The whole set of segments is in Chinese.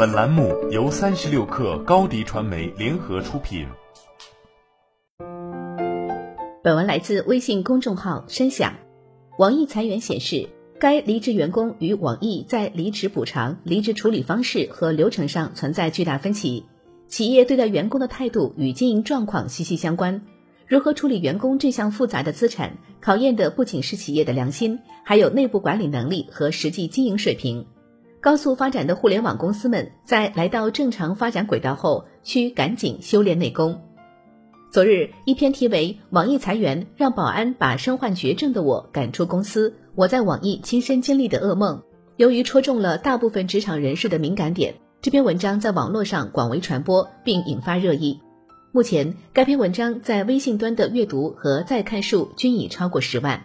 本栏目由三十六氪高低传媒联合出品。本文来自微信公众号“深享”。网易裁员显示，该离职员工与网易在离职补偿、离职处理方式和流程上存在巨大分歧。企业对待员工的态度与经营状况息息相关。如何处理员工这项复杂的资产，考验的不仅是企业的良心，还有内部管理能力和实际经营水平。高速发展的互联网公司们在来到正常发展轨道后，需赶紧修炼内功。昨日，一篇题为《网易裁员让保安把身患绝症的我赶出公司》，我在网易亲身经历的噩梦，由于戳中了大部分职场人士的敏感点，这篇文章在网络上广为传播，并引发热议。目前，该篇文章在微信端的阅读和再看数均已超过十万。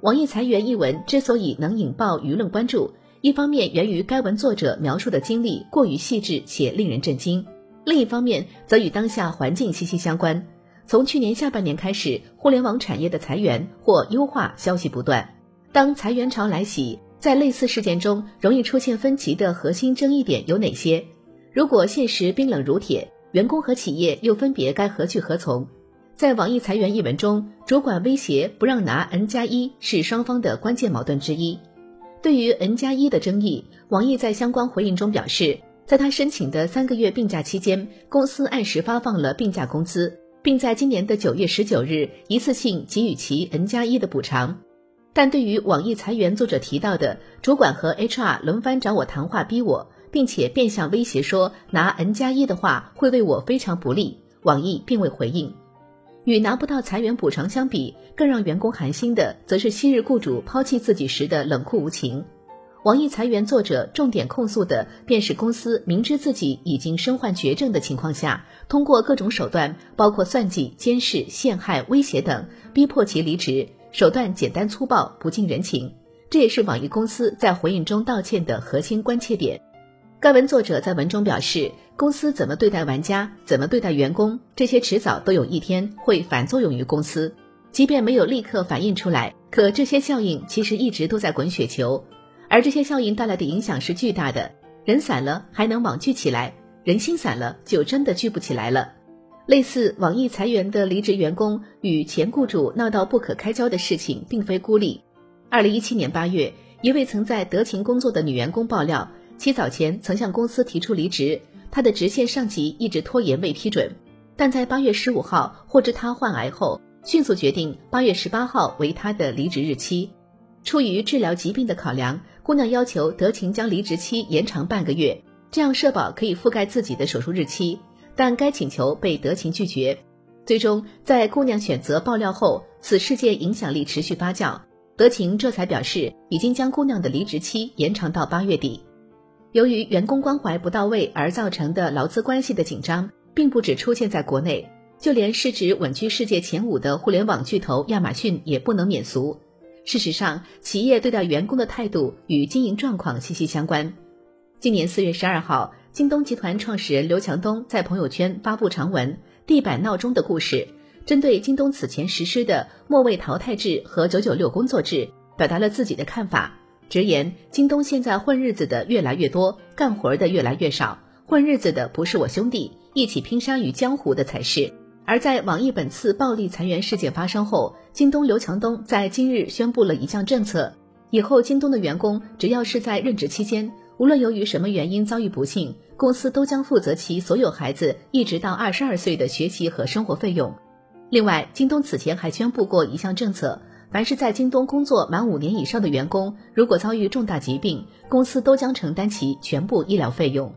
网易裁员一文之所以能引爆舆论关注，一方面源于该文作者描述的经历过于细致且令人震惊，另一方面则与当下环境息息相关。从去年下半年开始，互联网产业的裁员或优化消息不断。当裁员潮来袭，在类似事件中容易出现分歧的核心争议点有哪些？如果现实冰冷如铁。员工和企业又分别该何去何从？在网易裁员一文中，主管威胁不让拿 N 加一是双方的关键矛盾之一。对于 N 加一的争议，网易在相关回应中表示，在他申请的三个月病假期间，公司按时发放了病假工资，并在今年的九月十九日一次性给予其 N 加一的补偿。但对于网易裁员作者提到的主管和 HR 轮番找我谈话逼我。并且变相威胁说拿 N 加一的话会为我非常不利。网易并未回应。与拿不到裁员补偿相比，更让员工寒心的，则是昔日雇主抛弃自己时的冷酷无情。网易裁员作者重点控诉的，便是公司明知自己已经身患绝症的情况下，通过各种手段，包括算计、监视、陷害、威胁等，逼迫其离职，手段简单粗暴，不近人情。这也是网易公司在回应中道歉的核心关切点。该文作者在文中表示，公司怎么对待玩家，怎么对待员工，这些迟早都有一天会反作用于公司。即便没有立刻反映出来，可这些效应其实一直都在滚雪球，而这些效应带来的影响是巨大的。人散了还能网聚起来，人心散了就真的聚不起来了。类似网易裁员的离职员工与前雇主闹到不可开交的事情，并非孤立。二零一七年八月，一位曾在德勤工作的女员工爆料。其早前曾向公司提出离职，他的直线上级一直拖延未批准，但在八月十五号获知他患癌后，迅速决定八月十八号为他的离职日期。出于治疗疾病的考量，姑娘要求德勤将离职期延长半个月，这样社保可以覆盖自己的手术日期。但该请求被德勤拒绝。最终，在姑娘选择爆料后，此事件影响力持续发酵，德勤这才表示已经将姑娘的离职期延长到八月底。由于员工关怀不到位而造成的劳资关系的紧张，并不只出现在国内，就连市值稳居世界前五的互联网巨头亚马逊也不能免俗。事实上，企业对待员工的态度与经营状况息息相关。今年四月十二号，京东集团创始人刘强东在朋友圈发布长文《地板闹钟的故事》，针对京东此前实施的末位淘汰制和九九六工作制，表达了自己的看法。直言，京东现在混日子的越来越多，干活的越来越少。混日子的不是我兄弟，一起拼杀于江湖的才是。而在网易本次暴力裁员事件发生后，京东刘强东在今日宣布了一项政策：以后京东的员工只要是在任职期间，无论由于什么原因遭遇不幸，公司都将负责其所有孩子一直到二十二岁的学习和生活费用。另外，京东此前还宣布过一项政策。凡是在京东工作满五年以上的员工，如果遭遇重大疾病，公司都将承担其全部医疗费用。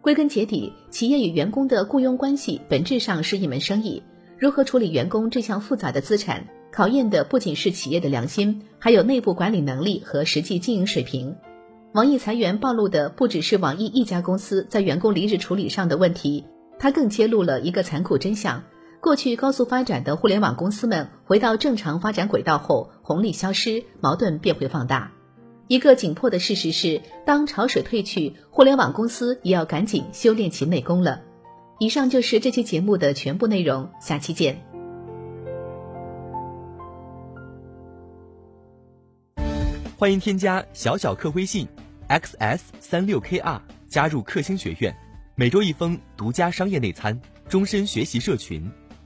归根结底，企业与员工的雇佣关系本质上是一门生意。如何处理员工这项复杂的资产，考验的不仅是企业的良心，还有内部管理能力和实际经营水平。网易裁员暴露的不只是网易一家公司在员工离职处理上的问题，它更揭露了一个残酷真相。过去高速发展的互联网公司们回到正常发展轨道后，红利消失，矛盾便会放大。一个紧迫的事实是，当潮水退去，互联网公司也要赶紧修炼其内功了。以上就是这期节目的全部内容，下期见。欢迎添加小小客微信，xs 三六 kr。加入克星学院，每周一封独家商业内参，终身学习社群，